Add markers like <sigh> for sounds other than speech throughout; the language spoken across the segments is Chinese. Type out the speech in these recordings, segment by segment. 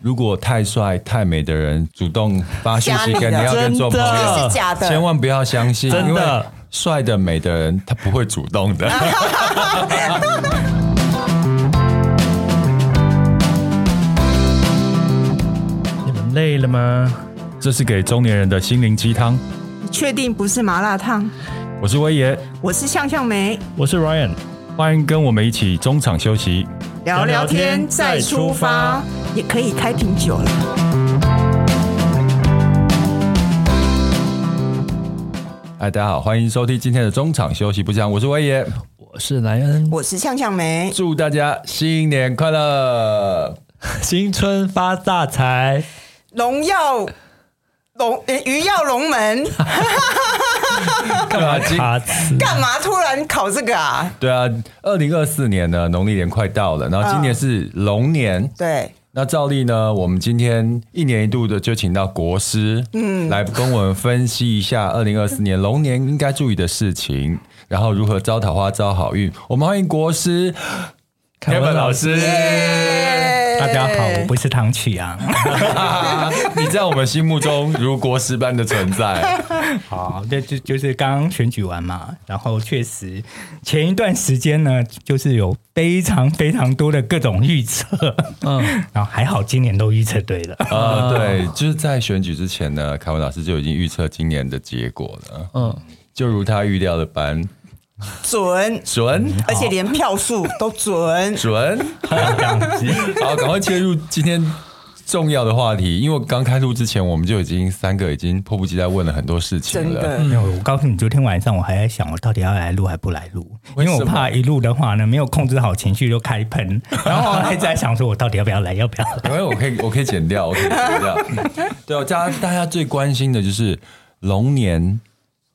如果太帅太美的人主动发信息跟你要跟做朋友，是假的，千万不要相信，真的帅的美的人他不会主动的。<laughs> 你们累了吗？这是给中年人的心灵鸡汤。确定不是麻辣烫？我是威爷，我是向向梅，我是 Ryan，欢迎跟我们一起中场休息，聊聊天再出发，也可以开瓶酒了。嗨，大家好，欢迎收听今天的中场休息不讲，我是威爷，我是莱恩，我是向向梅，祝大家新年快乐，<laughs> 新春发大财，荣耀龙鱼跃龙门。<laughs> 干嘛？干嘛突然考这个啊？对啊，二零二四年呢，农历年快到了，然后今年是龙年。嗯、对，那照例呢，我们今天一年一度的就请到国师，嗯，来跟我们分析一下二零二四年龙年应该注意的事情，然后如何招桃花、招好运。我们欢迎国师凯文老师。大家好，我不是唐启阳，<laughs> 你在我们心目中如国师般的存在。<laughs> 好，这就就是刚刚选举完嘛，然后确实前一段时间呢，就是有非常非常多的各种预测，嗯，<laughs> 然后还好今年都预测对了。呃，对，就是在选举之前呢，凯文老师就已经预测今年的结果了，嗯，就如他预料的般。准准，而且连票数都准 <laughs> 准。好，<laughs> 赶快切入今天重要的话题，因为刚开录之前，我们就已经三个已经迫不及待问了很多事情了。真的，我告诉你，昨天晚上我还在想，我到底要来录还不来录？因为我怕一录的话呢，没有控制好情绪就开喷，<laughs> 然后还在想说，我到底要不要来？要不要来？因为我可以，我可以剪掉，我可以剪掉。对，大家大家最关心的就是龙年。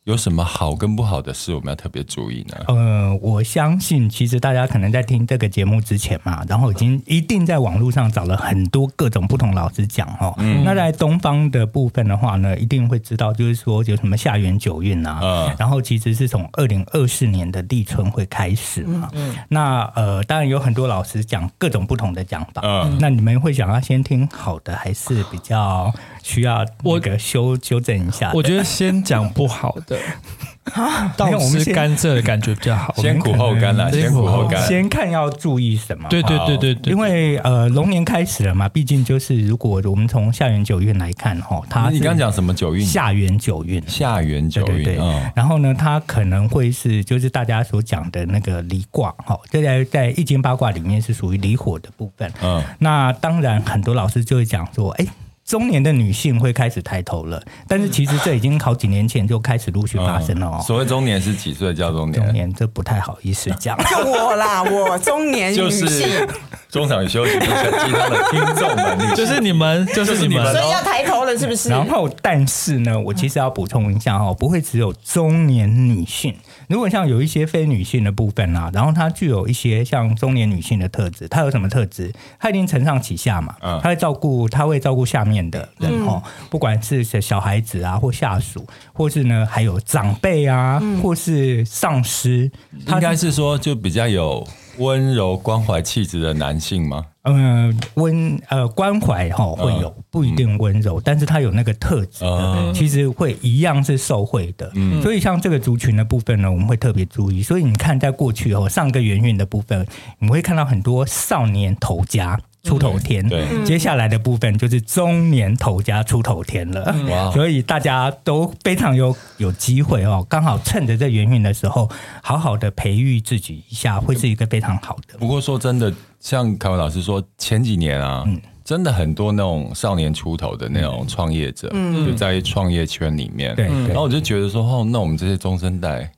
有什么好跟不好的事，我们要特别注意呢？呃，我相信其实大家可能在听这个节目之前嘛，然后已经一定在网络上找了很多各种不同老师讲哈。嗯。那在东方的部分的话呢，一定会知道，就是说有什么下元九运啊。嗯。然后其实是从二零二四年的立春会开始嘛。嗯。那呃，当然有很多老师讲各种不同的讲法。嗯。那你们会想要先听好的，还是比较需要那个修修正一下？我觉得先讲不好的。<laughs> 啊，<laughs> 到吃甘蔗的感觉比较好。<laughs> 先苦后甘啦，先苦后甘。先看要注意什么？对对对对对。因为呃，龙年开始了嘛，毕竟就是如果我们从下元九运来看哈，它你刚刚讲什么九运？下元九运，下元九运。对对对。然后呢，它可能会是就是大家所讲的那个离卦哈，这在在易经八卦里面是属于离火的部分。嗯。那当然，很多老师就会讲说，哎。中年的女性会开始抬头了，但是其实这已经好几年前就开始陆续发生了哦。嗯、所谓中年是几岁叫中年？中年这不太好意思讲。<laughs> 就我啦，我中年女性。就是中场休息不成其他的听众们，就是你们，就是你们，所以要抬头了，是不是？然后，但是呢，我其实要补充一下哦，不会只有中年女性。如果像有一些非女性的部分啊，然后她具有一些像中年女性的特质，她有什么特质？她一定承上启下嘛，她会照顾，她会照顾下面的人哦，不管是小孩子啊，或下属，或是呢，还有长辈啊，或是上司，应该是说就比较有。温柔关怀气质的男性吗？嗯，温呃关怀哈会有，不一定温柔，嗯、但是他有那个特质的，嗯、其实会一样是受惠的。嗯，所以像这个族群的部分呢，我们会特别注意。所以你看，在过去哦，上个元运的部分，你会看到很多少年头家。出头天，对，接下来的部分就是中年头家出头天了，嗯、所以大家都非常有有机会哦，刚好趁着这元运的时候，好好的培育自己一下，会是一个非常好的。不过说真的，像凯文老师说，前几年啊，嗯、真的很多那种少年出头的那种创业者，嗯、就在创业圈里面，对，然后我就觉得说，哦，那我们这些中生代。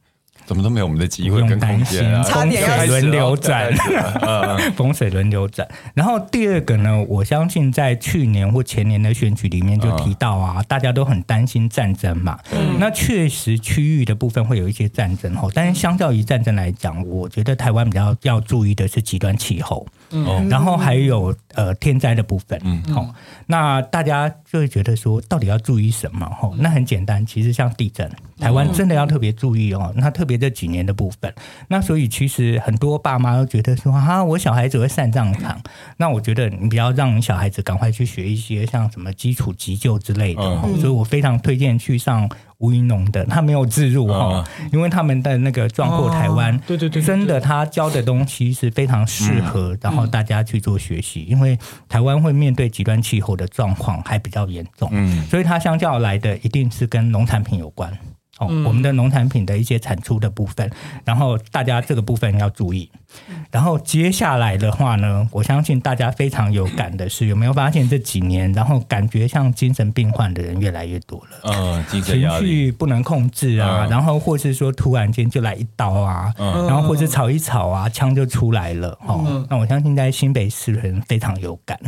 怎么都没有我们的机会跟空间啊！风水轮流转，<laughs> <laughs> 风水轮流转。然后第二个呢，我相信在去年或前年的选举里面就提到啊，大家都很担心战争嘛。嗯、那确实区域的部分会有一些战争哦，但是相较于战争来讲，我觉得台湾比较要注意的是极端气候。嗯，然后还有呃天灾的部分。嗯，好，那大家就会觉得说，到底要注意什么？哈，那很简单，其实像地震，台湾真的要特别注意哦。那特别这几年的部分，那所以其实很多爸妈都觉得说，哈，我小孩子会上战场，那我觉得你不要让你小孩子赶快去学一些像什么基础急救之类的。嗯，所以我非常推荐去上。吴云龙的，他没有自入哈，因为他们的那个壮阔台湾，对对对，真的他教的东西是非常适合，然后大家去做学习，因为台湾会面对极端气候的状况还比较严重，嗯，所以他相较来的一定是跟农产品有关。哦，我们的农产品的一些产出的部分，然后大家这个部分要注意。然后接下来的话呢，我相信大家非常有感的是，有没有发现这几年，然后感觉像精神病患的人越来越多了。嗯，情绪不能控制啊，然后或是说突然间就来一刀啊，然后或是吵一吵啊，枪就出来了。哦，那我相信在新北市人非常有感，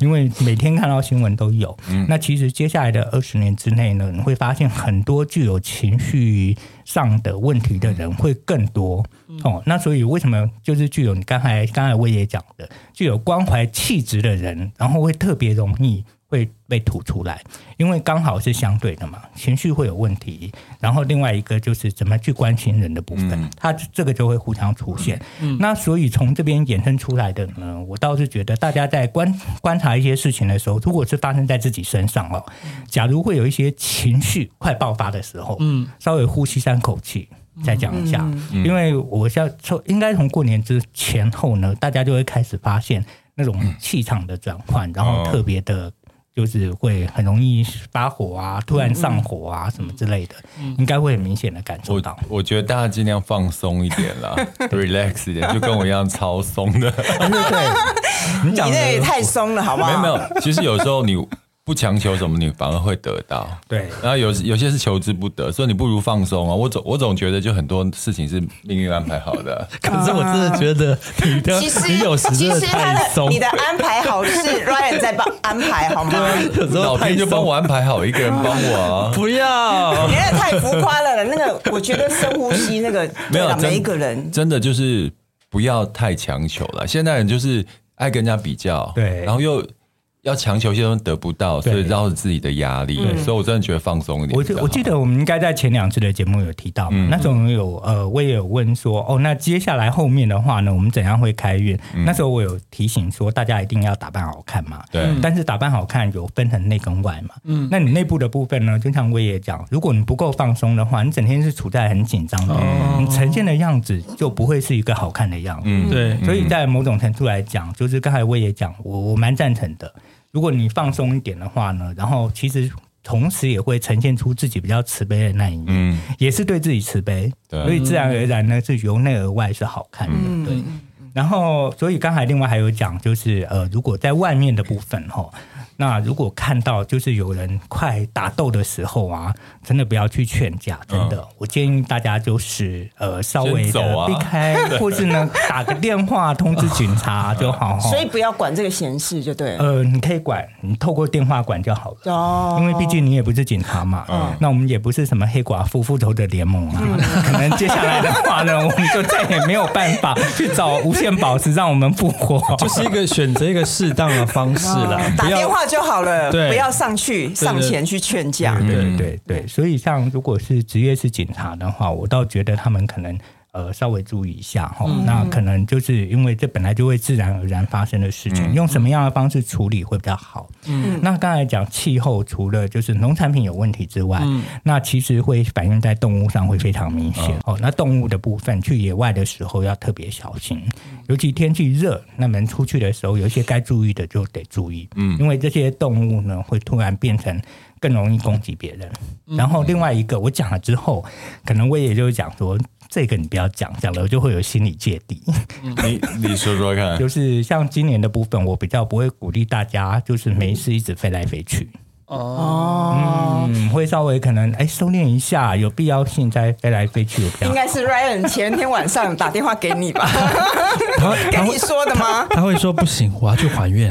因为每天看到新闻都有。那其实接下来的二十年之内呢，你会发现很多具有情情绪上的问题的人会更多哦，那所以为什么就是具有你刚才刚才我也讲的，具有关怀气质的人，然后会特别容易。会被吐出来，因为刚好是相对的嘛，情绪会有问题。然后另外一个就是怎么去关心人的部分，它这个就会互相出现。那所以从这边衍生出来的呢，我倒是觉得大家在观观察一些事情的时候，如果是发生在自己身上哦，假如会有一些情绪快爆发的时候，嗯，稍微呼吸三口气，再讲一下，因为我要从应该从过年之前后呢，大家就会开始发现那种气场的转换，然后特别的。就是会很容易发火啊，突然上火啊，什么之类的，应该会很明显的感受到。我觉得大家尽量放松一点啦，<laughs> relax 一点，就跟我一样超松的。对对对，<laughs> 你讲的也太松了，好不好？没有没有，其实有时候你。不强求什么，你反而会得到。对，然后有有些是求之不得，所以你不如放松啊。我总我总觉得，就很多事情是命运安排好的。<laughs> 可是我真的觉得你的，其实你有时真的太松。你的安排好是 Ryan 在帮安排好吗？有时候老天就帮我安排好，一个人帮我啊。<laughs> 不要，你也太浮夸了。那个，我觉得深呼吸那个，没有每一个人真的就是不要太强求了。现代人就是爱跟人家比较，对，然后又。要强求一些东西得不到，所以绕着自己的压力，所以我真的觉得放松一点。我我记得我们应该在前两次的节目有提到，那时候有呃，我也有问说，哦，那接下来后面的话呢，我们怎样会开运？那时候我有提醒说，大家一定要打扮好看嘛。对。但是打扮好看有分成内跟外嘛。嗯。那你内部的部分呢？就像我也讲，如果你不够放松的话，你整天是处在很紧张的，你呈现的样子就不会是一个好看的样子。嗯，对。所以在某种程度来讲，就是刚才我也讲，我我蛮赞成的。如果你放松一点的话呢，然后其实同时也会呈现出自己比较慈悲的那一面，嗯，也是对自己慈悲，所以自然而然呢是由内而外是好看的，嗯、对。然后，所以刚才另外还有讲，就是呃，如果在外面的部分哈。那如果看到就是有人快打斗的时候啊，真的不要去劝架，真的，嗯、我建议大家就是呃稍微的避开，<laughs> 啊、或是呢打个电话通知警察 <laughs> 就好。所以不要管这个闲事就对了。呃，你可以管，你透过电话管就好了。哦，因为毕竟你也不是警察嘛。嗯。那我们也不是什么黑寡妇复仇者联盟啊，嗯、可能接下来的话呢，<laughs> 我们就再也没有办法去找无限宝石让我们复活，就是一个选择一个适当的方式了。打电话。就好了，对不要上去上前去劝架。对对对，所以像如果是职业是警察的话，我倒觉得他们可能。呃，稍微注意一下哈，嗯、那可能就是因为这本来就会自然而然发生的事情，嗯、用什么样的方式处理会比较好？嗯，那刚才讲气候，除了就是农产品有问题之外，嗯、那其实会反映在动物上会非常明显。哦，那动物的部分去野外的时候要特别小心，尤其天气热，那门出去的时候有一些该注意的就得注意。嗯，因为这些动物呢会突然变成更容易攻击别人。嗯、然后另外一个我讲了之后，可能我也就讲说。这个你不要讲，讲了我就会有心理芥蒂。你你说说看，<laughs> 就是像今年的部分，我比较不会鼓励大家，就是没事一直飞来飞去。哦，嗯，会稍微可能哎收敛一下，有必要性再飞来飞去。应该是 Ryan 前天晚上打电话给你吧？他跟你说的吗？他会说不行，我要去还愿。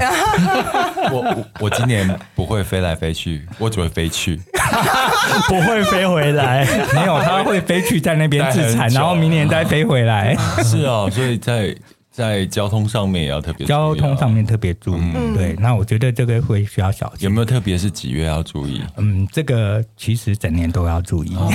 <laughs> 我我我今年不会飞来飞去，我只会飞去，不会飞回来。<laughs> 没有，他会飞去在那边自残，然后明年再飞回来。<laughs> 是哦，所以在。在交通上面也要特别注意，交通上面特别注意。嗯、对，那我觉得这个会需要小心。有没有特别是几月要注意？嗯，这个其实整年都要注意。哦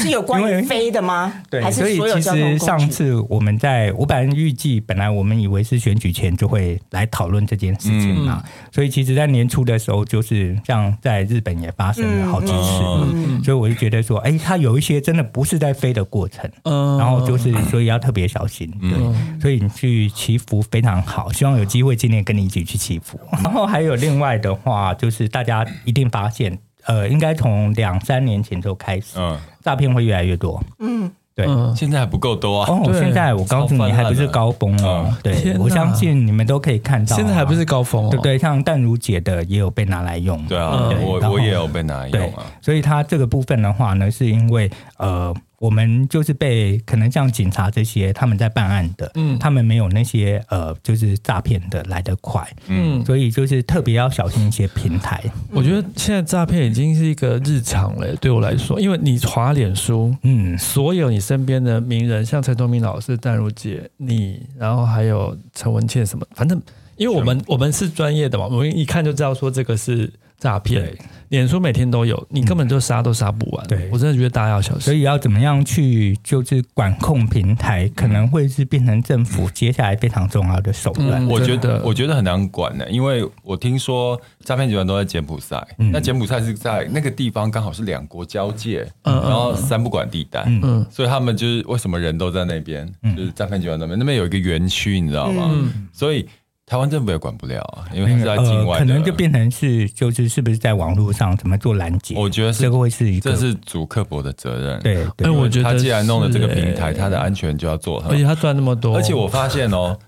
是有关于飞的吗？对，所以其实上次我们在，我本来预计，本来我们以为是选举前就会来讨论这件事情嘛。嗯、所以其实，在年初的时候，就是像在日本也发生了好几次，嗯嗯、所以我就觉得说，哎，它有一些真的不是在飞的过程，嗯、然后就是所以要特别小心。对，嗯、所以你去祈福非常好，希望有机会今年跟你一起去祈福。<laughs> 然后还有另外的话，就是大家一定发现。呃，应该从两三年前就开始，嗯，诈骗会越来越多，嗯，对，现在还不够多啊。哦，现在我告诉你，还不是高峰哦。对，我相信你们都可以看到，现在还不是高峰，对不对？像淡如姐的也有被拿来用，对啊，我我也有被拿来用啊。所以它这个部分的话呢，是因为呃。我们就是被可能像警察这些他们在办案的，嗯，他们没有那些呃，就是诈骗的来得快，嗯，所以就是特别要小心一些平台。我觉得现在诈骗已经是一个日常了，对我来说，因为你滑脸书，嗯，所有你身边的名人，像陈东明老师、淡如姐，你，然后还有陈文茜什么，反正因为我们我们是专业的嘛，我们一看就知道说这个是。诈骗，脸书每天都有，你根本就杀都杀不完。对，我真的觉得大家要小心。所以要怎么样去就是管控平台，可能会是变成政府接下来非常重要的手段。我觉得，我觉得很难管的，因为我听说诈骗集团都在柬埔寨，那柬埔寨是在那个地方刚好是两国交界，然后三不管地带，嗯，所以他们就是为什么人都在那边，就是诈骗集团那边，那边有一个园区，你知道吗？所以。台湾政府也管不了啊，因为是在境外，可能就变成是就是是不是在网络上怎么做拦截？我觉得这个会是一个，这是主刻薄的责任。对，对，我觉得他既然弄了这个平台，他的安全就要做好。而且他赚那么多，而且我发现哦，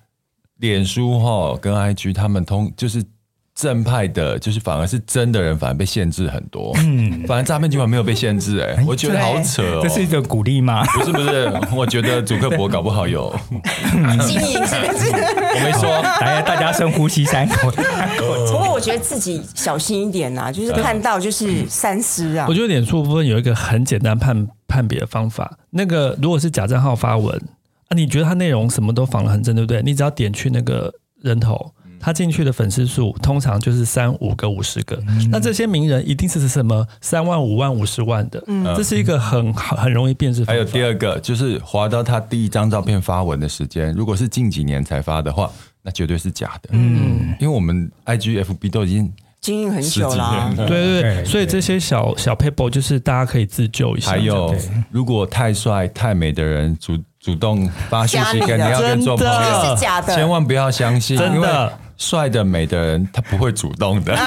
脸书哈跟 IG 他们通就是。正派的，就是反而是真的人，反而被限制很多。嗯，反而诈骗集团没有被限制，哎，我觉得好扯哦。这是一个鼓励吗？不是不是，我觉得祖克伯搞不好 <laughs> 有经营，是不是？我没说，大家大家深呼吸三口。<laughs> 不过我觉得自己小心一点呐，就是看到就是三思啊。我觉得脸书部分有一个很简单判判别的方法，那个如果是假账号发文啊，你觉得它内容什么都仿得很真，对不对？你只要点去那个人头。他进去的粉丝数通常就是三五个、五十个，嗯、那这些名人一定是什么？三万、五万、五十万的，嗯、这是一个很很容易辨识。还有第二个就是划到他第一张照片发文的时间，如果是近几年才发的话，那绝对是假的。嗯，因为我们 IG、FB 都已经经营很久了，对对对，所以这些小小 paper 就是大家可以自救一下。还有，如果太帅太美的人主主动发信息跟你要跟做朋友，是假的，千万不要相信，真的。帅的美的人，他不会主动的。<laughs>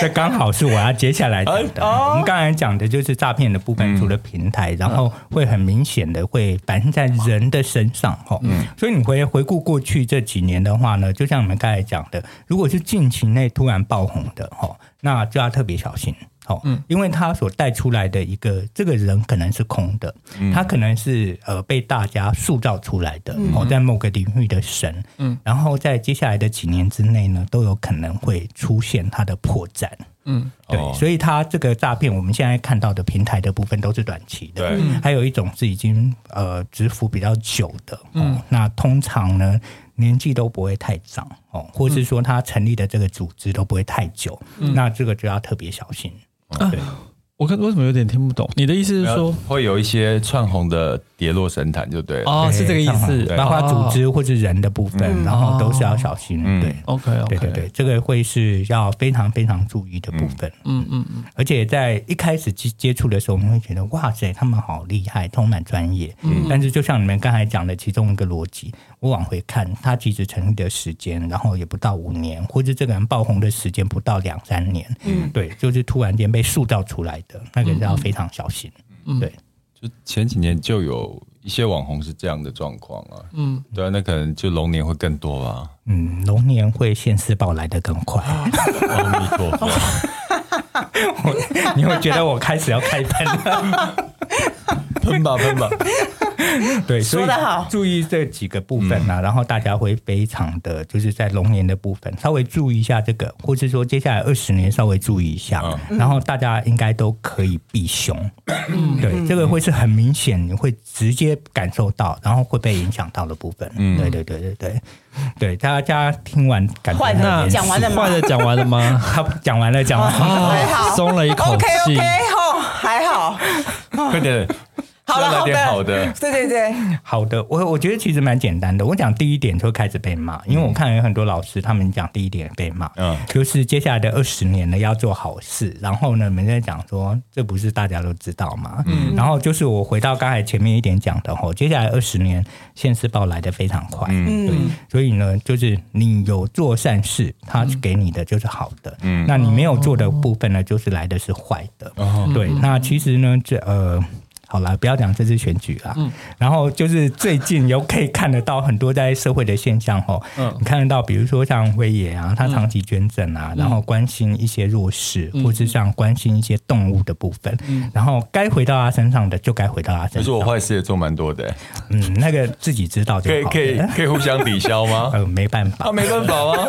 这刚好是我要接下来讲的。我们刚才讲的就是诈骗的部分，除了平台，然后会很明显的会反映在人的身上。哈，嗯，所以你回回顾过去这几年的话呢，就像我们刚才讲的，如果是近期内突然爆红的，哈，那就要特别小心。嗯，因为他所带出来的一个这个人可能是空的，嗯、他可能是呃被大家塑造出来的哦，嗯、在某个领域的神，嗯，然后在接下来的几年之内呢，都有可能会出现他的破绽，嗯，对，哦、所以他这个诈骗，我们现在看到的平台的部分都是短期的，对，还有一种是已经呃蛰伏比较久的，嗯，那通常呢年纪都不会太长哦，或是说他成立的这个组织都不会太久，嗯、那这个就要特别小心。啊，我看为什么有点听不懂？你的意思是说会有一些串红的？跌落神坛就对了哦，是这个意思。包括组织或者人的部分，然后都是要小心。对，OK，对对对，这个会是要非常非常注意的部分。嗯嗯嗯。而且在一开始接接触的时候，我们会觉得哇塞，他们好厉害，充满专业。嗯。但是就像你们刚才讲的其中一个逻辑，我往回看，他其实成立的时间，然后也不到五年，或者这个人爆红的时间不到两三年。嗯。对，就是突然间被塑造出来的，那个是要非常小心。嗯。对。就前几年就有一些网红是这样的状况啊，嗯，对啊，那可能就龙年会更多吧，嗯，龙年会现世报来的更快，阿弥陀佛，<laughs> <laughs> 你会觉得我开始要开喷了，喷吧喷吧，对，说得好，注意这几个部分呢、啊，嗯、然后大家会非常的就是在龙年的部分稍微注意一下这个，或是说接下来二十年稍微注意一下，嗯、然后大家应该都可以避凶。嗯、对，这个会是很明显，你会直接感受到，然后会被影响到的部分。嗯，对对对对对。对，大家听完感觉那讲完了吗？坏的讲完了吗？他 <laughs> 讲完了，讲完了，松了一口气。OK OK，哦，还好，快点。好了，好的，好的，对对对，好的。我我觉得其实蛮简单的。我讲第一点就开始被骂，因为我看有很多老师他们讲第一点被骂，嗯，就是接下来的二十年呢要做好事，然后呢，每天讲说这不是大家都知道嘛？嗯，然后就是我回到刚才前面一点讲的吼，接下来二十年现世报来的非常快，嗯，对，所以呢，就是你有做善事，他给你的就是好的，嗯，那你没有做的部分呢，就是来的是坏的，哦，对，那其实呢，这呃。好了，不要讲这次选举啦。嗯，然后就是最近有可以看得到很多在社会的现象吼。嗯，你看得到，比如说像威爷啊，他长期捐赠啊，嗯、然后关心一些弱势，嗯、或是像关心一些动物的部分。嗯，然后该回到他身上的就该回到他身上。可是我坏事也做蛮多的。嗯，那个自己知道就好。可以可以可以互相抵消吗？<laughs> 呃，没办法。他、啊、没办法吗？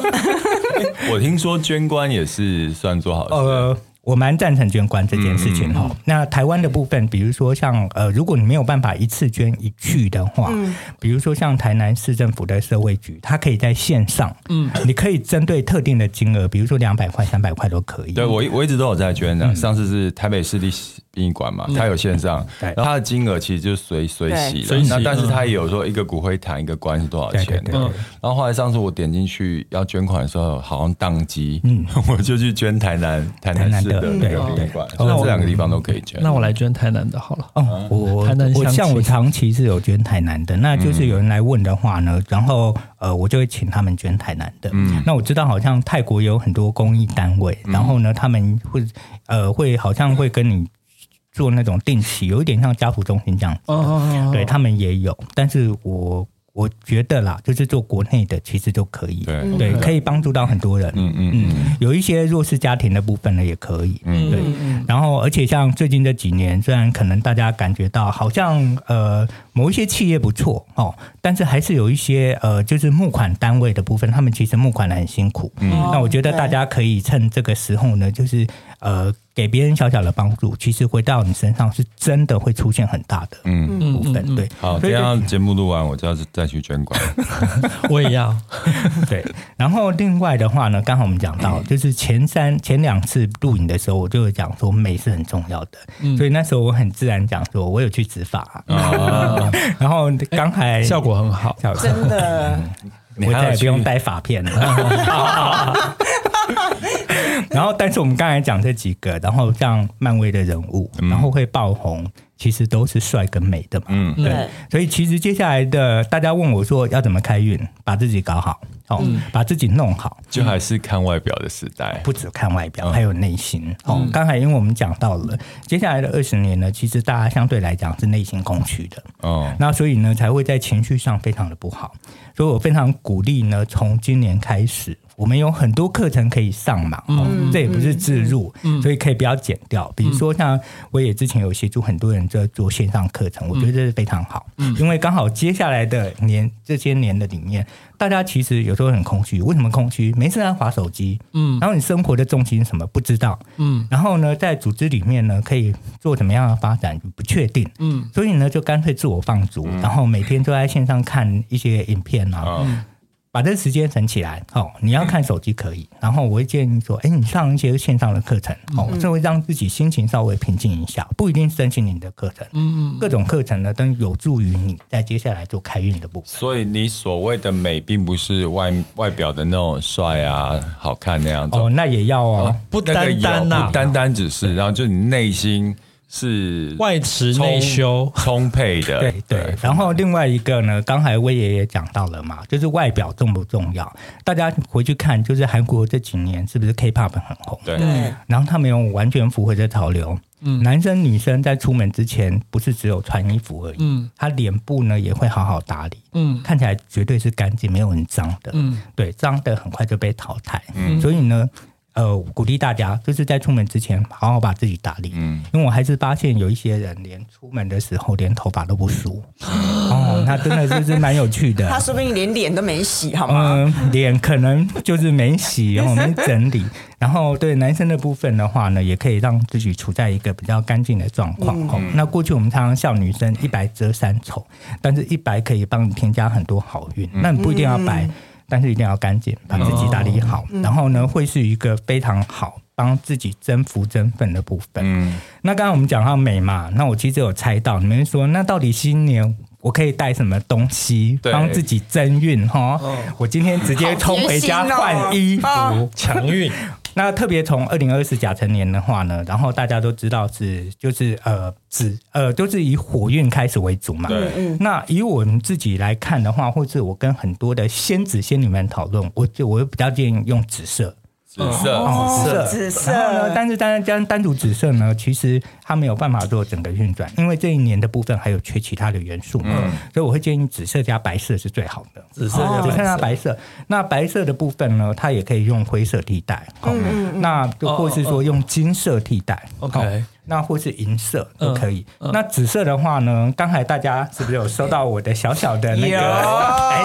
<laughs> 我听说捐官也是算做好事。呃我蛮赞成捐官这件事情哈。那台湾的部分，比如说像呃，如果你没有办法一次捐一去的话，嗯、比如说像台南市政府的社会局，它可以在线上，嗯，你可以针对特定的金额，比如说两百块、三百块都可以。对我我一直都有在捐的，嗯、上次是台北市立殡仪馆嘛，它有线上，然后它的金额其实就随随喜的，那但是它也有说一个骨灰坛一个棺是多少钱，然后后来上次我点进去要捐款的时候，好像宕机，嗯，<laughs> 我就去捐台南台南市的那个殡仪馆，所以这两个地方都可以捐。那我来捐台南的好了。哦，我我像我长期是有捐台南的，那就是有人来问的话呢，然后呃我就会请他们捐台南的。嗯，那我知道好像泰国有很多公益单位，然后呢他们会呃会好像会跟你。做那种定期，有一点像家福中心这样子，oh, oh, oh, oh. 对他们也有，但是我。我觉得啦，就是做国内的其实就可以，对，对，可以帮助到很多人。嗯嗯嗯，有一些弱势家庭的部分呢，也可以。嗯，对。然后，而且像最近这几年，虽然可能大家感觉到好像呃某一些企业不错哦，但是还是有一些呃就是募款单位的部分，他们其实募款的很辛苦。嗯，那我觉得大家可以趁这个时候呢，就是呃给别人小小的帮助，其实回到你身上是真的会出现很大的嗯。部分。对，好，这样节目录完，我就要再去捐款。<laughs> <laughs> 我也要。对，然后另外的话呢，刚好我们讲到，就是前三前两次录影的时候，我就有讲说美是很重要的，所以那时候我很自然讲说，我有去执法，<laughs> 然后刚才效果很好，真的，我再也不用带发片了。<laughs> 然后，但是我们刚才讲这几个，然后像漫威的人物，然后会爆红。其实都是帅跟美的嘛，嗯，对，所以其实接下来的大家问我说要怎么开运，把自己搞好，哦，嗯、把自己弄好，就还是看外表的时代，不止看外表，还有内心。哦、嗯，刚才因为我们讲到了接下来的二十年呢，其实大家相对来讲是内心空虚的，哦，那所以呢才会在情绪上非常的不好，所以我非常鼓励呢，从今年开始。我们有很多课程可以上嘛，嗯、这也不是自入，嗯、所以可以不要剪掉。比如说像我也之前有协助很多人在做线上课程，嗯、我觉得这是非常好，嗯、因为刚好接下来的年这些年的里面，大家其实有时候很空虚。为什么空虚？没事在划手机，嗯，然后你生活的重心什么不知道，嗯，然后呢，在组织里面呢，可以做怎么样的发展不确定，嗯，所以呢，就干脆自我放逐，嗯、然后每天都在线上看一些影片啊。嗯把这个时间省起来，哦，你要看手机可以，然后我会建议说，哎，你上一些线上的课程，哦，这会让自己心情稍微平静一下，不一定申请你的课程，嗯嗯，各种课程呢都有助于你在接下来做开运的部分。所以你所谓的美，并不是外外表的那种帅啊、好看那样子，哦，那也要哦，不单单呐，不单单只是，然后就你内心。是外持内修。充沛的，对对。然后另外一个呢，刚才威爷也讲到了嘛，就是外表重不重要？大家回去看，就是韩国这几年是不是 K-pop 很红？对。然后他们有完全符合这潮流，嗯，男生女生在出门之前不是只有穿衣服而已，嗯，他脸部呢也会好好打理，嗯，看起来绝对是干净，没有很脏的，嗯，对，脏的很快就被淘汰，嗯，所以呢。呃，鼓励大家就是在出门之前好好把自己打理。嗯，因为我还是发现有一些人连出门的时候连头发都不梳。<laughs> 哦，那真的就是蛮有趣的。他说不定连脸都没洗，好吗？嗯，脸可能就是没洗，然 <laughs> 后没整理。然后对男生的部分的话呢，也可以让自己处在一个比较干净的状况。嗯嗯，那过去我们常常笑女生一白遮三丑，但是一白可以帮你添加很多好运。嗯、那你不一定要白。嗯但是一定要干净，把自己打理好，哦、然后呢，会是一个非常好帮自己增福增分的部分。嗯，那刚刚我们讲到美嘛，那我其实有猜到，你们说那到底新年我可以带什么东西帮自己增运？哈，哦、我今天直接冲回家换衣服，强运。那特别从二零二四甲辰年的话呢，然后大家都知道是就是呃子呃都是以火运开始为主嘛。对。那以我们自己来看的话，或是我跟很多的仙子仙女们讨论，我就我比较建议用紫色。紫色，紫色，紫色。然后呢，但是单单单独紫色呢，其实它没有办法做整个运转，因为这一年的部分还有缺其他的元素。嗯。所以我会建议紫色加白色是最好的。紫色，紫色加白色。那白色的部分呢，它也可以用灰色替代。嗯嗯。那或是说用金色替代。OK。那或是银色都可以。那紫色的话呢，刚才大家是不是有收到我的小小的那个？哎。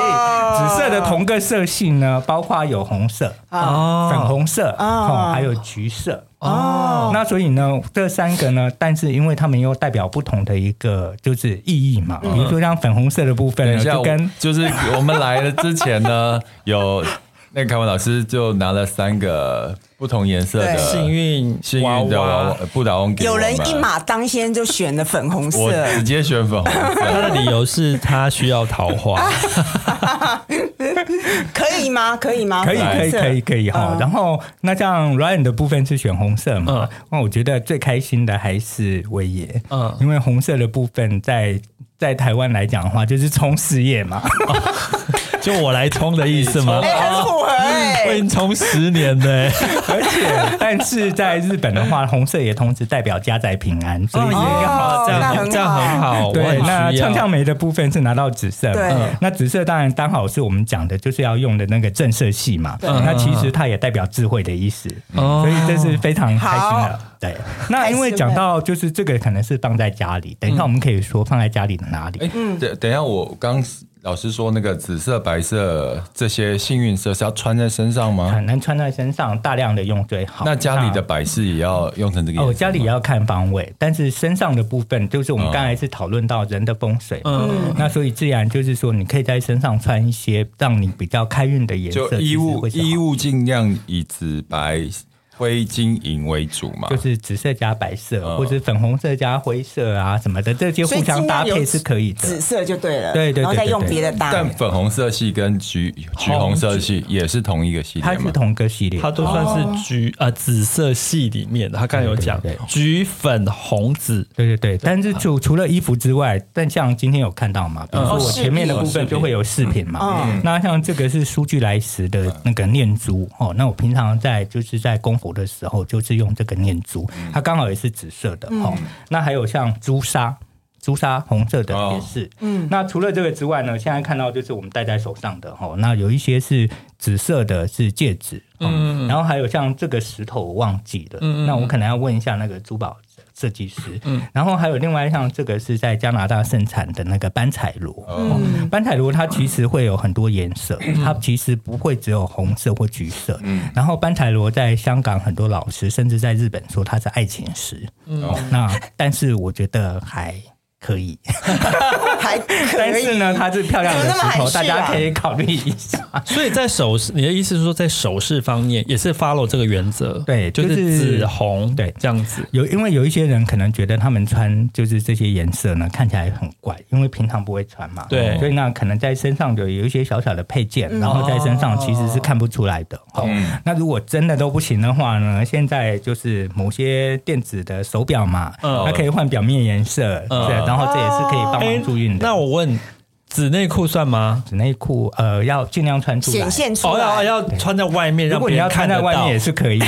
紫色的同个色系呢，包括有红色、哦、粉红色、哦，还有橘色。哦，那所以呢，这三个呢，但是因为它们又代表不同的一个就是意义嘛。比如说像粉红色的部分呢，就跟就是我们来了之前呢，有那个凯文老师就拿了三个。不同颜色的幸运幸运的不倒翁，有人一马当先就选了粉红色，我直接选粉红色。<laughs> 他的理由是他需要桃花，<laughs> 可以吗？可以吗？可以，可以，可以，可以哈。然后那像 Ryan 的部分是选红色嘛？那我觉得最开心的还是威爷，嗯，因为红色的部分在在台湾来讲的话，就是冲事业嘛。<laughs> 就我来冲的意思吗？我已经充十年了，<laughs> 而且但是在日本的话，红色也同时代表家宅平安，所以也好，这样这样很好。对，那呛呛梅的部分是拿到紫色，对，那紫色当然刚好是我们讲的就是要用的那个正色系嘛，那其实它也代表智慧的意思，所以这是非常开心的。对，那因为讲到就是这个可能是放在家里，等一下我们可以说放在家里的哪里？嗯，等等一下我刚。老师说，那个紫色、白色这些幸运色是要穿在身上吗？很难穿在身上，大量的用最好。那家里的摆饰也要用成这个样子？哦，家里也要看方位，但是身上的部分就是我们刚才是讨论到人的风水，嗯，那所以自然就是说，你可以在身上穿一些让你比较开运的颜色，就衣物衣物尽量以紫白。灰金银为主嘛，就是紫色加白色，嗯、或者粉红色加灰色啊什么的，这些互相搭配是可以的。紫色就对了，对对，对，对，然后再用别的搭。但粉红色系跟橘橘红色系也是同一个系列，它是同个系列，它都算是橘啊、哦呃、紫色系里面的。他刚才有讲橘粉红紫，对对对。但是除除了衣服之外，但像今天有看到嘛，比如说我前面的部分就会有饰品嘛，嗯、那像这个是舒俱来时的那个念珠哦，那我平常在就是在公。的时候就是用这个念珠，它刚好也是紫色的哈。嗯、那还有像朱砂，朱砂红色的也是。嗯，那除了这个之外呢，现在看到就是我们戴在手上的哈。那有一些是紫色的，是戒指。嗯，然后还有像这个石头我忘记了。嗯，那我可能要问一下那个珠宝设计师，嗯，然后还有另外像这个是在加拿大盛产的那个斑彩螺，嗯，斑彩螺它其实会有很多颜色，它其实不会只有红色或橘色，嗯，然后斑彩螺在香港很多老师甚至在日本说它是爱情石，嗯，那但是我觉得还。可以，<laughs> 还可以，但是呢，它是漂亮的石头，大家可以考虑一下。<laughs> 所以在首饰，你的意思是说，在首饰方面也是 follow 这个原则，对，就是紫红，对，这样子。有，因为有一些人可能觉得他们穿就是这些颜色呢，看起来很怪，因为平常不会穿嘛，对，所以那可能在身上有有一些小小的配件，然后在身上其实是看不出来的。哦，那如果真的都不行的话呢，现在就是某些电子的手表嘛，它可以换表面颜色，对。然后这也是可以帮忙助孕的。那我问，纸内裤算吗？纸内裤呃，要尽量穿出来，显现出来。哦，要要穿在外面，如果你要穿在外面也是可以的。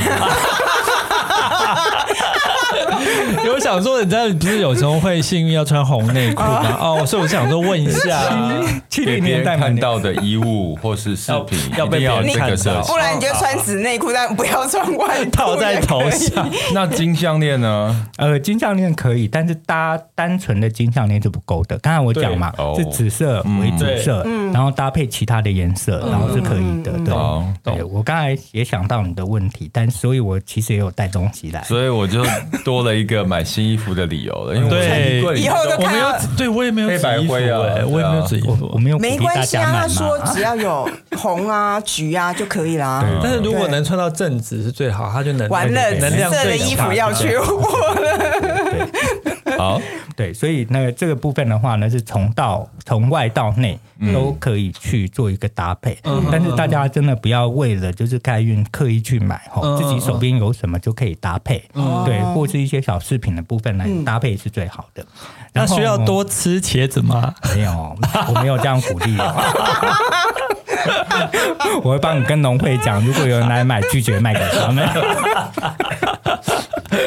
因为我想说，你知道，你不是有时候会幸运要穿红内裤吗？哦，所以我想说问一下，<laughs> 七零年代看到的衣物或是饰品 <laughs> 要被别人看到，不然你就穿紫内裤，但不要穿外套。在头上。<laughs> 那金项链呢？呃，金项链可以，但是搭单纯的金项链是不够的。刚才我讲嘛，是紫色为主色，然后搭配其他的颜色，然后是可以的。对，对我刚才也想到你的问题，但所以我其实也有带东西来，所以我就多了一个买新衣服的理由了。因为对，以后都没有，对我也没有黑白灰啊，我也没有紫衣服，我没有。没关系啊，他说只要有红啊、橘啊就可以啦。但是如果能穿到正紫是最好，他就能完了，紫色的衣服要缺货了。好，<laughs> 对，所以那个这个部分的话呢，是从到从外到内都可以去做一个搭配。嗯，但是大家真的不要为了就是开运刻意去买哈，自己手边有什么就可以搭配。嗯，对，或是一些小饰品的部分来搭配是最好的。那需要多吃茄子吗？没有，我没有这样鼓励。<laughs> 我会帮你跟农会讲，如果有人来买，拒绝卖给他们。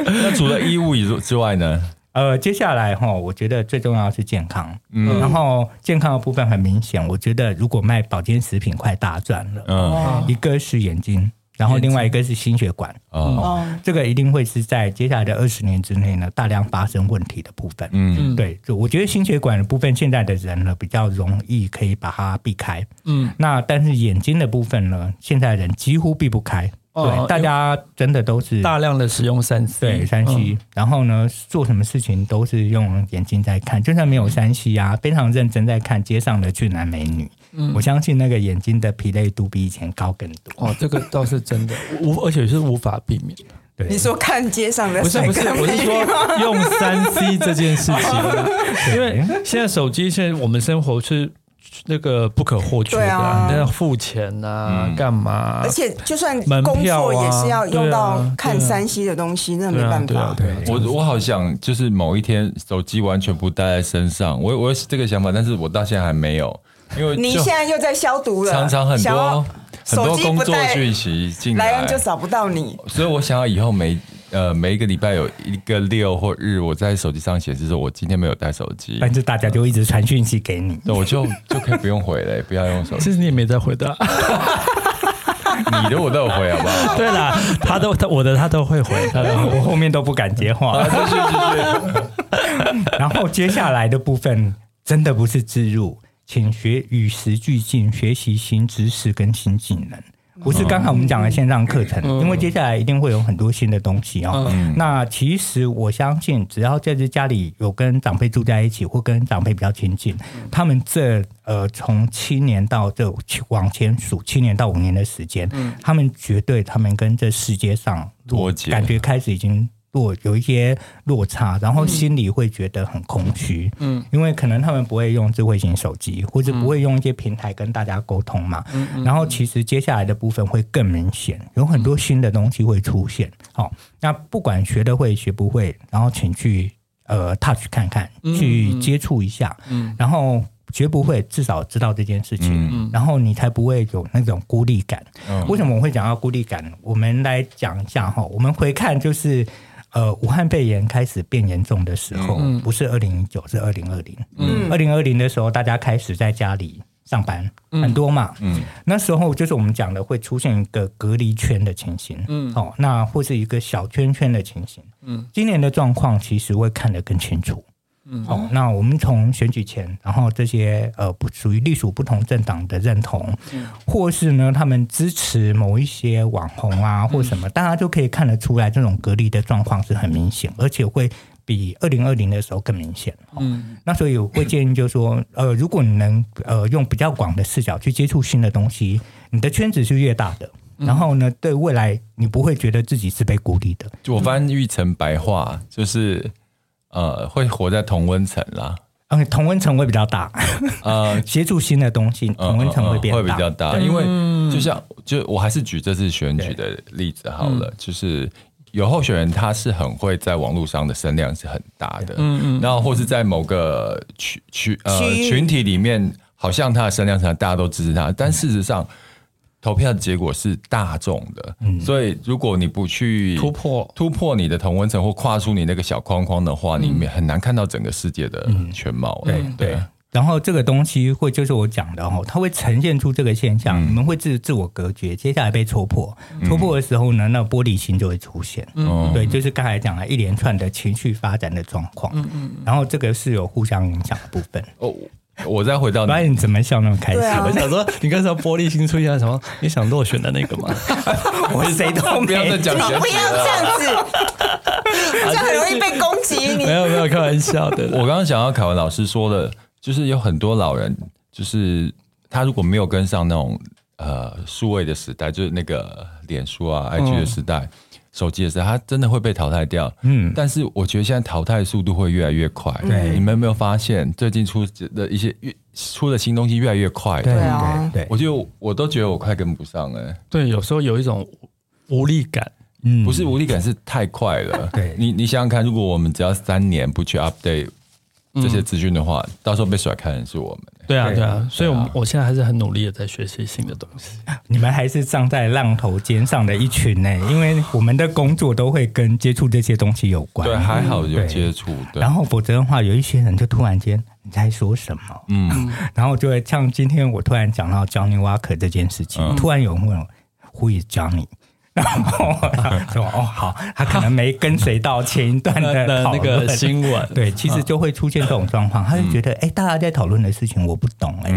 那除了衣物以之外呢？呃，接下来哈，我觉得最重要的是健康。嗯，然后健康的部分很明显，我觉得如果卖保健食品快大赚了。嗯，一个是眼睛，然后另外一个是心血管。哦，这个一定会是在接下来的二十年之内呢，大量发生问题的部分。嗯，对，就我觉得心血管的部分，现在的人呢比较容易可以把它避开。嗯，那但是眼睛的部分呢，现在人几乎避不开。对，大家真的都是大量的使用三 C，对三 C，然后呢，做什么事情都是用眼睛在看，就算没有三 C 啊，非常认真在看街上的俊男美女，嗯，我相信那个眼睛的疲累度比以前高更多。哦，这个倒是真的，无而且是无法避免。对，你说看街上的，不是不是，我是说用三 C 这件事情，<laughs> 因为现在手机，现在我们生活是。那个不可或缺的，你要付钱呐，干嘛？而且就算工作也是要用到看山西的东西，那没办法。对，我我好想就是某一天手机完全不带在身上，我我有这个想法，但是我到现在还没有，因为你现在又在消毒了，常常很多很多工作讯息进来，就找不到你，所以我想要以后没。呃，每一个礼拜有一个六或日，我在手机上显示说我今天没有带手机，反正大家就一直传讯息给你，那我就就可以不用回了，不要用手机。其实你也没在回答，<laughs> 你的我都有回，好不好？对啦，他都他我的他都会回，我后面都不敢接话。<laughs> 然后接下来的部分真的不是置入，请学与时俱进，学习新知识跟新技能。不是刚才我们讲的线上课程，因为接下来一定会有很多新的东西哦。那其实我相信，只要在这家里有跟长辈住在一起，或跟长辈比较亲近，他们这呃从七年到这往前数七年到五年的时间，他们绝对他们跟这世界上我感觉开始已经。落有一些落差，然后心里会觉得很空虚，嗯，因为可能他们不会用智慧型手机，或者不会用一些平台跟大家沟通嘛，嗯，然后其实接下来的部分会更明显，有很多新的东西会出现，好，那不管学得会学不会，然后请去呃 touch 看看，去接触一下，嗯，然后学不会至少知道这件事情，嗯，然后你才不会有那种孤立感。嗯。为什么我会讲到孤立感？我们来讲一下哈，我们回看就是。呃，武汉肺炎开始变严重的时候，嗯、不是二零一九，是二零二零。嗯，二零二零的时候，大家开始在家里上班，嗯、很多嘛。嗯，那时候就是我们讲的会出现一个隔离圈的情形。嗯，哦，那或是一个小圈圈的情形。嗯，今年的状况其实会看得更清楚。嗯，好，那我们从选举前，然后这些呃不属于隶属不同政党的认同，嗯、或是呢他们支持某一些网红啊或什么，嗯、大家就可以看得出来，这种隔离的状况是很明显，而且会比二零二零的时候更明显。嗯，那所以我会建议就是说，呃，如果你能呃用比较广的视角去接触新的东西，你的圈子是越大的，然后呢，对未来你不会觉得自己是被孤立的。就我翻译成白话就是。呃，会活在同温层啦。嗯，同温层会比较大。呃，<laughs> 接触新的东西，同温层会变大，会比较大。因为就像，就我还是举这次选举的例子好了，就是有候选人他是很会在网络上的声量是很大的，嗯嗯，然后或是在某个群群呃群体里面，好像他的声量上大家都支持他，但事实上。投票的结果是大众的，嗯，所以如果你不去突破突破你的同温层或跨出你那个小框框的话，你很难看到整个世界的全貌。对对。然后这个东西会就是我讲的哦，它会呈现出这个现象，你们会自自我隔绝，接下来被戳破，戳破的时候呢，那玻璃心就会出现。嗯，对，就是刚才讲了一连串的情绪发展的状况。嗯嗯。然后这个是有互相影响的部分。哦。我再回到你，你怎么笑那么开心？啊、我想说，你刚才玻璃心出现什么？你想落选的那个吗？<laughs> 我谁都不要再讲，你不要这样子，这样很容易被攻击。你没有没有开玩笑的。我刚刚想要凯文老师说的，就是有很多老人，就是他如果没有跟上那种呃数位的时代，就是那个脸书啊、IG 的时代。嗯手机的时候，它真的会被淘汰掉。嗯，但是我觉得现在淘汰速度会越来越快。对，你们有没有发现最近出的一些越出的新东西越来越快？对啊，对，我就我都觉得我快跟不上了。对，有时候有一种无力感。嗯，不是无力感，是太快了。对，你你想想看，如果我们只要三年不去 update 这些资讯的话，到时候被甩开的是我们。对啊，对啊，所以，我我现在还是很努力的在学习新的东西。<laughs> 你们还是站在浪头尖上的一群呢，<laughs> 因为我们的工作都会跟接触这些东西有关。对，还好有接触。然后，否则的话，有一些人就突然间你在说什么？嗯，<laughs> 然后就会像今天我突然讲到 Johnny Walker 这件事情，突然有人问我 Who is Johnny？<laughs> 然后说哦好，他可能没跟随到前一段的那个新闻，对，其实就会出现这种状况，他就觉得哎，大家在讨论的事情我不懂哎，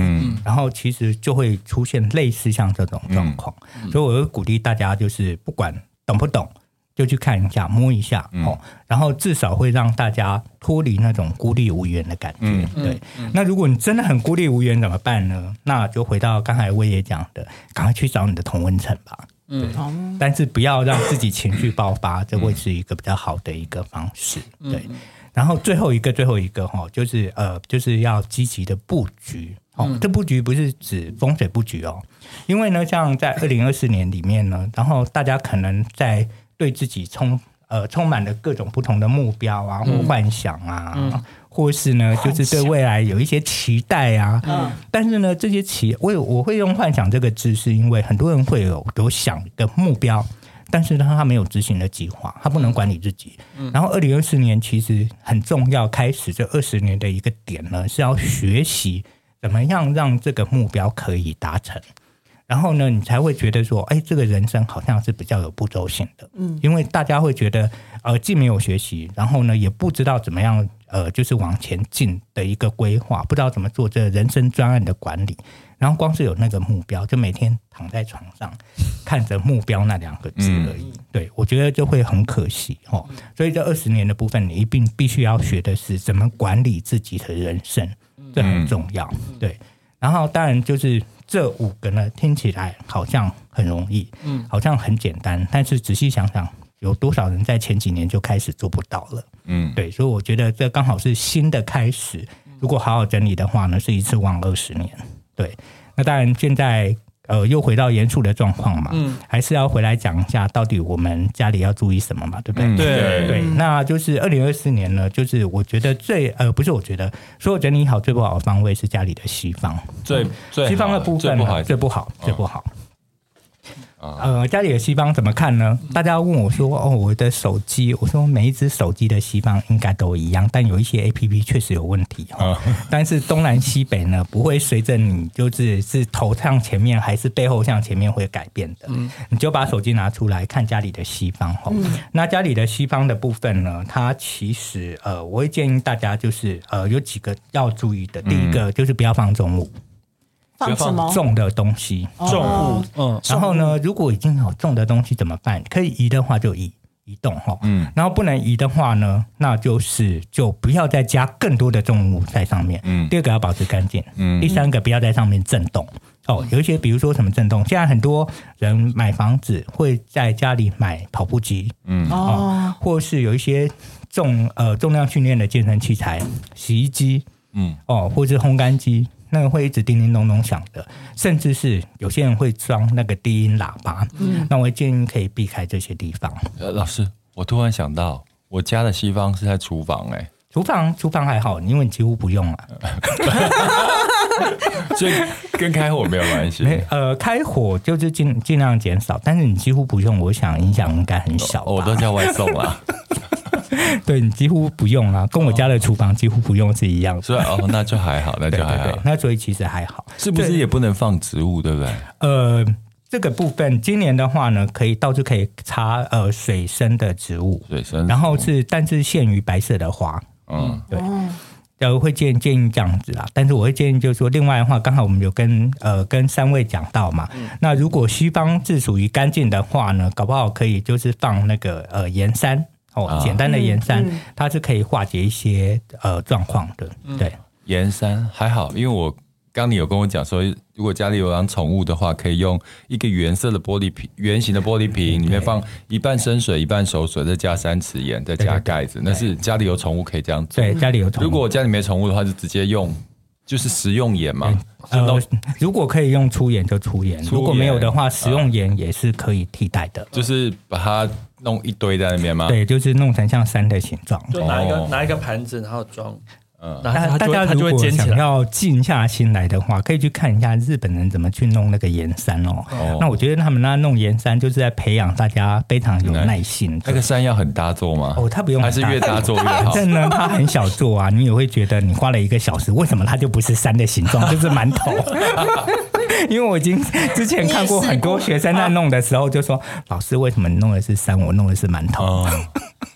然后其实就会出现类似像这种状况，所以我会鼓励大家，就是不管懂不懂，就去看一下、摸一下哦，然后至少会让大家脱离那种孤立无援的感觉。对，那如果你真的很孤立无援怎么办呢？那就回到刚才魏爷讲的，赶快去找你的同温层吧。嗯，但是不要让自己情绪爆发，这会是一个比较好的一个方式。对，然后最后一个，最后一个哈，就是呃，就是要积极的布局。哦，这布局不是指风水布局哦，因为呢，像在二零二四年里面呢，然后大家可能在对自己充呃充满了各种不同的目标啊，或幻想啊。或是呢，就是对未来有一些期待啊。嗯。但是呢，这些期我我会用“幻想”这个字，是因为很多人会有有想的目标，但是呢，他没有执行的计划，他不能管理自己。嗯。然后，二零二四年其实很重要，开始这二十年的一个点呢，是要学习怎么样让这个目标可以达成。然后呢，你才会觉得说，哎，这个人生好像是比较有步骤性的。嗯，因为大家会觉得，呃，既没有学习，然后呢，也不知道怎么样，呃，就是往前进的一个规划，不知道怎么做这人生专案的管理。然后光是有那个目标，就每天躺在床上看着目标那两个字而已。嗯、对，我觉得就会很可惜哦。所以这二十年的部分，你一定必须要学的是怎么管理自己的人生，这很重要。对，然后当然就是。这五个呢，听起来好像很容易，嗯，好像很简单，但是仔细想想，有多少人在前几年就开始做不到了？嗯，对，所以我觉得这刚好是新的开始。如果好好整理的话呢，是一次望二十年。对，那当然现在。呃，又回到严肃的状况嘛，嗯，还是要回来讲一下，到底我们家里要注意什么嘛，对不对？嗯、对对，那就是二零二四年呢，就是我觉得最呃，不是我觉得，所有整理好最不好的方位是家里的西方，最最西方的部分呢，最不好，最不好。呃，家里的西方怎么看呢？大家问我说：“哦，我的手机，我说每一只手机的西方应该都一样，但有一些 APP 确实有问题哈。但是东南西北呢，不会随着你就是是头向前面还是背后向前面会改变的。你就把手机拿出来看家里的西方哈。那家里的西方的部分呢，它其实呃，我会建议大家就是呃，有几个要注意的。第一个就是不要放重物。放什么重的东西？重物，嗯。然后呢，如果已经有重的东西怎么办？可以移的话就移移动哈，嗯。然后不能移的话呢，那就是就不要再加更多的重物在上面。嗯。第二个要保持干净。嗯。第三个不要在上面震动。哦，有一些比如说什么震动，现在很多人买房子会在家里买跑步机，嗯哦，或是有一些重呃重量训练的健身器材，洗衣机，嗯哦，或是烘干机。那个会一直叮叮咚咚响的，甚至是有些人会装那个低音喇叭。嗯，那我建议可以避开这些地方。呃，老师，我突然想到，我家的西方是在厨房，欸，哎，厨房厨房还好，因为你几乎不用了。<laughs> 所以跟开火没有关系。呃，开火就是尽尽量减少，但是你几乎不用，我想影响应该很小。我都叫外送啦。<laughs> <laughs> 对，你几乎不用啊，跟我家的厨房几乎不用是一样的。所以哦，那就还好，那就还好。对对对，那所以其实还好。是不是也不能放植物，对不对？呃，这个部分今年的话呢，可以倒是可以插呃水生的植物，水生，然后是但是限于白色的花。嗯，对。呃，会建议建议这样子啦，但是我会建议就是说，另外的话，刚好我们有跟呃跟三位讲到嘛，嗯、那如果西方是属于干净的话呢，搞不好可以就是放那个呃盐山哦，啊、简单的盐山，嗯、它是可以化解一些呃状况的，对，盐山还好，因为我。刚你有跟我讲说，如果家里有养宠物的话，可以用一个原色的玻璃瓶，圆形的玻璃瓶，里面放一半生水，一半熟水，再加三匙盐，再加盖子。那是家里有宠物可以这样做。对，家里有宠物。如果我家里没宠物的话，就直接用就是食用盐嘛。呃，如果可以用粗盐就粗盐，如果没有的话，食用盐也是可以替代的。就是把它弄一堆在那边吗？对，就是弄成像山的形状，就拿一个拿一个盘子，然后装。嗯，大家如果想要静下心来的话，可以去看一下日本人怎么去弄那个盐山哦。哦，那我觉得他们那弄盐山就是在培养大家非常有耐心。那个山要很大做吗？哦，他不用，还是越大做越好。反正呢，它很小做啊，你也会觉得你花了一个小时，为什么它就不是山的形状，就是馒头？<laughs> <laughs> 因为我已经之前看过很多学生在弄的时候，就说老师为什么你弄的是山，我弄的是馒头？哦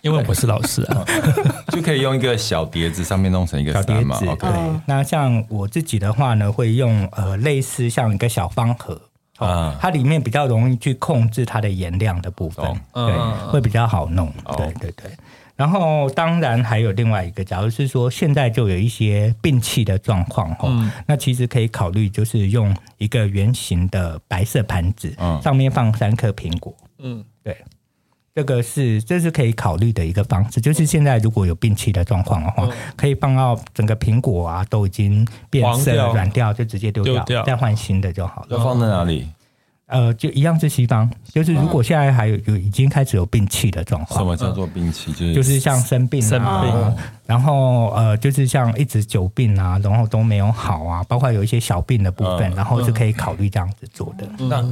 因为我不是老师啊，<laughs> 就可以用一个小碟子上面弄成一个小碟子。对，那像我自己的话呢，会用呃类似像一个小方盒啊，它里面比较容易去控制它的盐量的部分，对，会比较好弄。对对对。然后当然还有另外一个，假如是说现在就有一些病气的状况哈，那其实可以考虑就是用一个圆形的白色盘子，上面放三颗苹果。嗯，对。这个是这是可以考虑的一个方式，就是现在如果有病气的状况的话，可以放到整个苹果啊都已经变色软掉，就直接丢掉，再换新的就好了。要放在哪里？呃，就一样是西方，就是如果现在还有有已经开始有病气的状况，什么叫做病气？就是就是像生病啊，生病，然后呃，就是像一直久病啊，然后都没有好啊，包括有一些小病的部分，然后是可以考虑这样子做的。那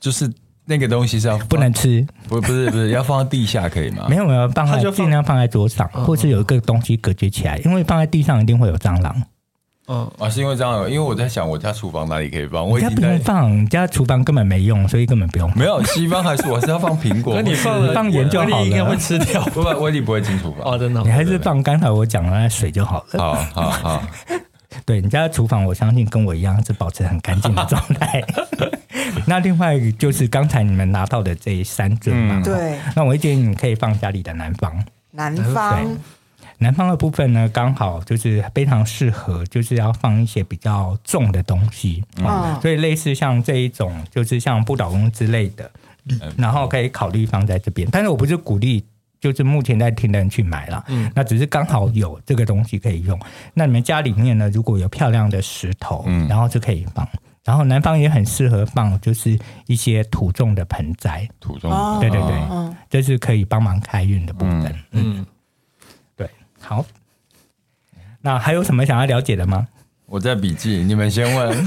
就是。那个东西是要不能吃，不不是不是要放在地下可以吗？没有没有，放在尽量放在桌上，或是有一个东西隔绝起来，因为放在地上一定会有蟑螂。嗯啊，是因为这样，因为我在想我家厨房哪里可以放？我家不能放，你家厨房根本没用，所以根本不用。没有西方还是我是要放苹果，<laughs> 那你放放盐就好了，应该会吃掉。不不，威力不会进厨房哦，真的。你还是放刚才我讲的那水就好了。好好好。<laughs> 对你家的厨房，我相信跟我一样是保持很干净的状态。<laughs> 那另外就是刚才你们拿到的这三尊嘛，对。那我会建议你可以放家里的南方。南方，南方的部分呢，刚好就是非常适合，就是要放一些比较重的东西。嗯。所以类似像这一种，就是像不倒翁之类的，然后可以考虑放在这边。但是我不是鼓励。就是目前在听的人去买了，嗯，那只是刚好有这个东西可以用。那你们家里面呢，如果有漂亮的石头，嗯，然后就可以放。然后南方也很适合放，就是一些土种的盆栽，土种，对对对，这是可以帮忙开运的部分。嗯，对，好。那还有什么想要了解的吗？我在笔记，你们先问。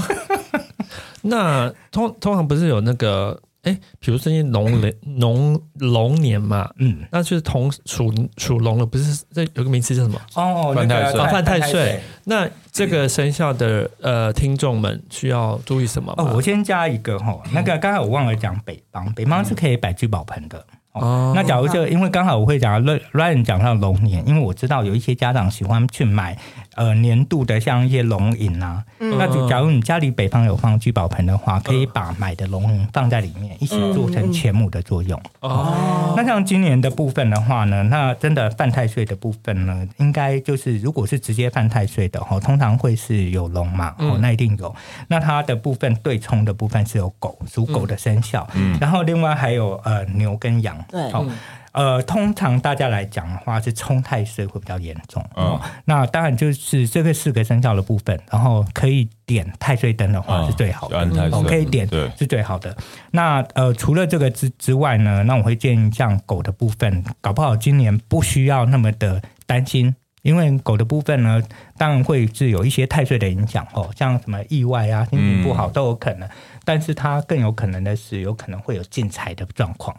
<laughs> 那通通常不是有那个？哎，比如最近龙年龙龙年嘛，嗯，那就是同属属龙的，不是这有个名词叫什么？哦，犯太岁，犯太岁。那这个生肖的呃听众们需要注意什么？哦，我先加一个哈，那个刚才我忘了讲北方，北方是可以摆聚宝盆的。哦，那假如就因为刚好我会讲 Ryan 讲到龙年，因为我知道有一些家长喜欢去买呃年度的像一些龙影啊，嗯、那就假如你家里北方有放聚宝盆的话，可以把买的龙银放在里面，一起做成钱母的作用。哦、嗯，那像今年的部分的话呢，那真的犯太岁的部分呢，应该就是如果是直接犯太岁的哈，通常会是有龙嘛，哦，那一定有。那它的部分对冲的部分是有狗属狗的生肖，嗯，然后另外还有呃牛跟羊。对，好，呃，通常大家来讲的话，是冲太岁会比较严重。哦，那当然就是这个四个生肖的部分，然后可以点太岁灯的话是最好的，哦，可以点是最好的。那呃，除了这个之之外呢，那我会建议像狗的部分，搞不好今年不需要那么的担心。因为狗的部分呢，当然会是有一些太岁的影响哦，像什么意外啊、心情不好都有可能。嗯、但是它更有可能的是，有可能会有进财的状况，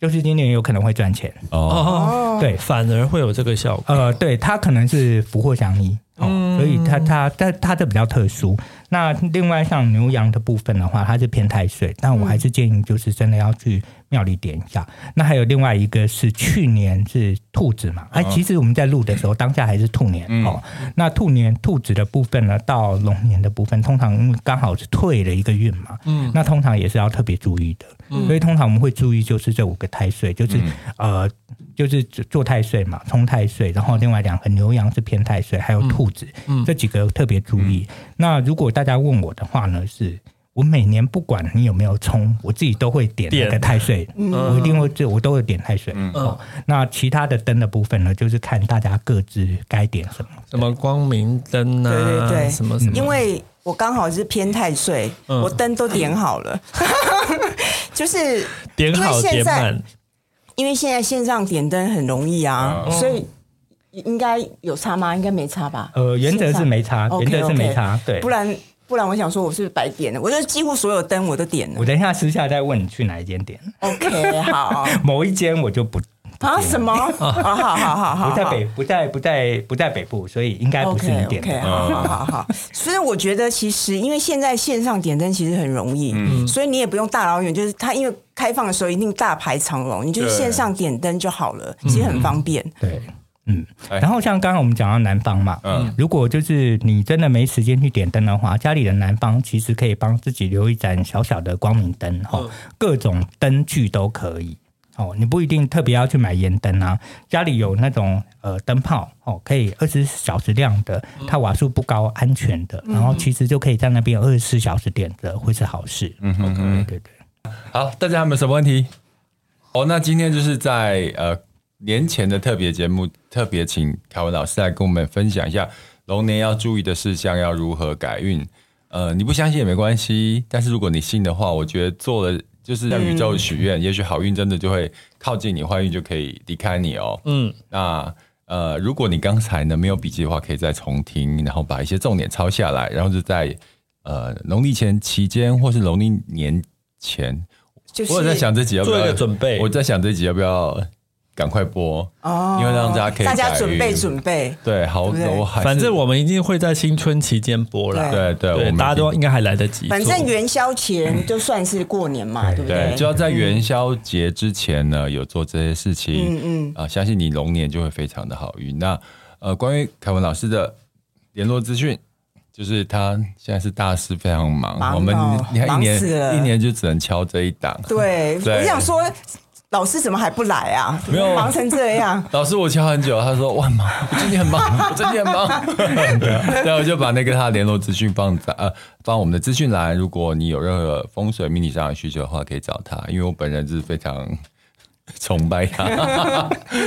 就是今年有可能会赚钱哦。对，反而会有这个效果。呃，对，它可能是福祸相依哦，嗯、所以它它但它这比较特殊。那另外像牛羊的部分的话，它是偏太岁，但我还是建议就是真的要去。庙里点一下，那还有另外一个是去年是兔子嘛？哎，其实我们在录的时候，当下还是兔年哦。那兔年兔子的部分呢，到龙年的部分，通常因为刚好是退了一个运嘛，嗯，那通常也是要特别注意的。所以通常我们会注意，就是这五个太岁，就是呃，就是做太岁嘛，冲太岁，然后另外两个牛羊是偏太岁，还有兔子，这几个特别注意。那如果大家问我的话呢，是。我每年不管你有没有冲，我自己都会点那个太岁，嗯我一定会这我都会点太岁。嗯、哦，那其他的灯的部分呢，就是看大家各自该点什么，什么光明灯啊，对对对，什么什么。因为我刚好是偏太岁，嗯、我灯都点好了，<laughs> 就是点好点满。因为现在线上点灯很容易啊，哦、所以应该有差吗？应该没差吧？呃，原则是没差，原则是没差，对，不然。不然我想说，我是白点的？我就几乎所有灯我都点了。我等一下私下再问你去哪一间点。OK，好。<laughs> 某一间我就不啊？什么？<laughs> 好好好好好。不在北，不在不在不在北部，所以应该不是你点的。好好好好。所以我觉得其实，因为现在线上点灯其实很容易，嗯，所以你也不用大老远，就是它因为开放的时候一定大排长龙，你就是线上点灯就好了，其实很方便。对。嗯，然后像刚刚我们讲到南方嘛，嗯，如果就是你真的没时间去点灯的话，家里的南方其实可以帮自己留一盏小小的光明灯，哈，各种灯具都可以，哦，你不一定特别要去买盐灯啊，家里有那种呃灯泡，哦，可以二十四小时亮的，它瓦数不高，安全的，然后其实就可以在那边二十四小时点着，会是好事。嗯哼哼，对对对，好，大家有没有什么问题？哦，那今天就是在呃。年前的特别节目，特别请凯文老师来跟我们分享一下龙年要注意的事项，要如何改运。呃，你不相信也没关系，但是如果你信的话，我觉得做了就是向宇宙许愿，嗯、也许好运真的就会靠近你，坏运就可以离开你哦。嗯，那呃，如果你刚才呢没有笔记的话，可以再重听，然后把一些重点抄下来，然后就在呃农历前期间或是农历年前，就是我在想这集要不要做一个准备，我在想这集要不要。赶快播哦！因为让大家可以大家准备准备，对，好多，反正我们一定会在新春期间播了。对对，我们大家都应该还来得及。反正元宵前就算是过年嘛，对不对？就要在元宵节之前呢，有做这些事情。嗯嗯啊，相信你龙年就会非常的好运。那呃，关于凯文老师的联络资讯，就是他现在是大师，非常忙。我们你看一年一年就只能敲这一档。对，我想说。老师怎么还不来啊？没有忙成这样。<laughs> 老师，我敲很久，他说我很忙，我最近很忙，<laughs> 我最近很忙。<laughs> 对，我就把那个他的联络资讯放在呃放我们的资讯栏。如果你有任何风水命理上的需求的话，可以找他，因为我本人是非常崇拜他。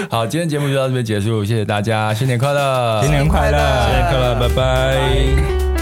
好，今天节目就到这边结束，谢谢大家，新年快乐，新年快乐，新年快乐，拜拜。